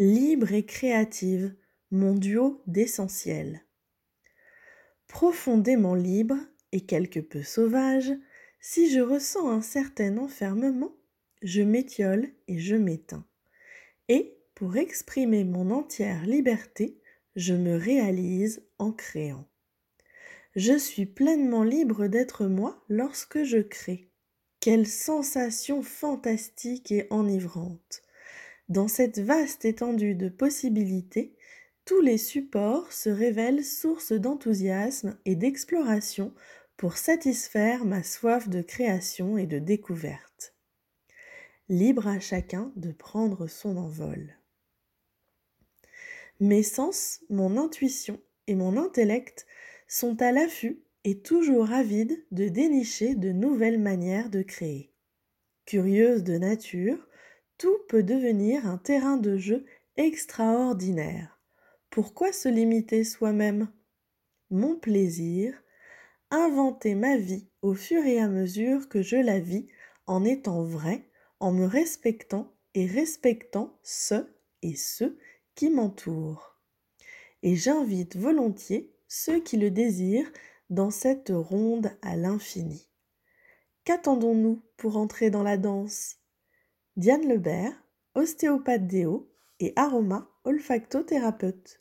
libre et créative, mon duo d'essentiel. Profondément libre et quelque peu sauvage, si je ressens un certain enfermement, je m'étiole et je m'éteins. Et, pour exprimer mon entière liberté, je me réalise en créant. Je suis pleinement libre d'être moi lorsque je crée. Quelle sensation fantastique et enivrante. Dans cette vaste étendue de possibilités, tous les supports se révèlent source d'enthousiasme et d'exploration pour satisfaire ma soif de création et de découverte. Libre à chacun de prendre son envol. Mes sens, mon intuition et mon intellect sont à l'affût et toujours avides de dénicher de nouvelles manières de créer. Curieuse de nature, tout peut devenir un terrain de jeu extraordinaire. Pourquoi se limiter soi-même? Mon plaisir, inventer ma vie au fur et à mesure que je la vis en étant vrai, en me respectant et respectant ce et ceux qui m'entourent. Et j'invite volontiers ceux qui le désirent dans cette ronde à l'infini. Qu'attendons-nous pour entrer dans la danse? Diane Lebert, ostéopathe déo et aroma olfactothérapeute.